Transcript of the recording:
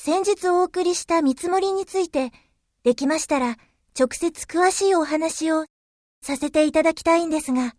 先日お送りした見積もりについて、できましたら直接詳しいお話をさせていただきたいんですが。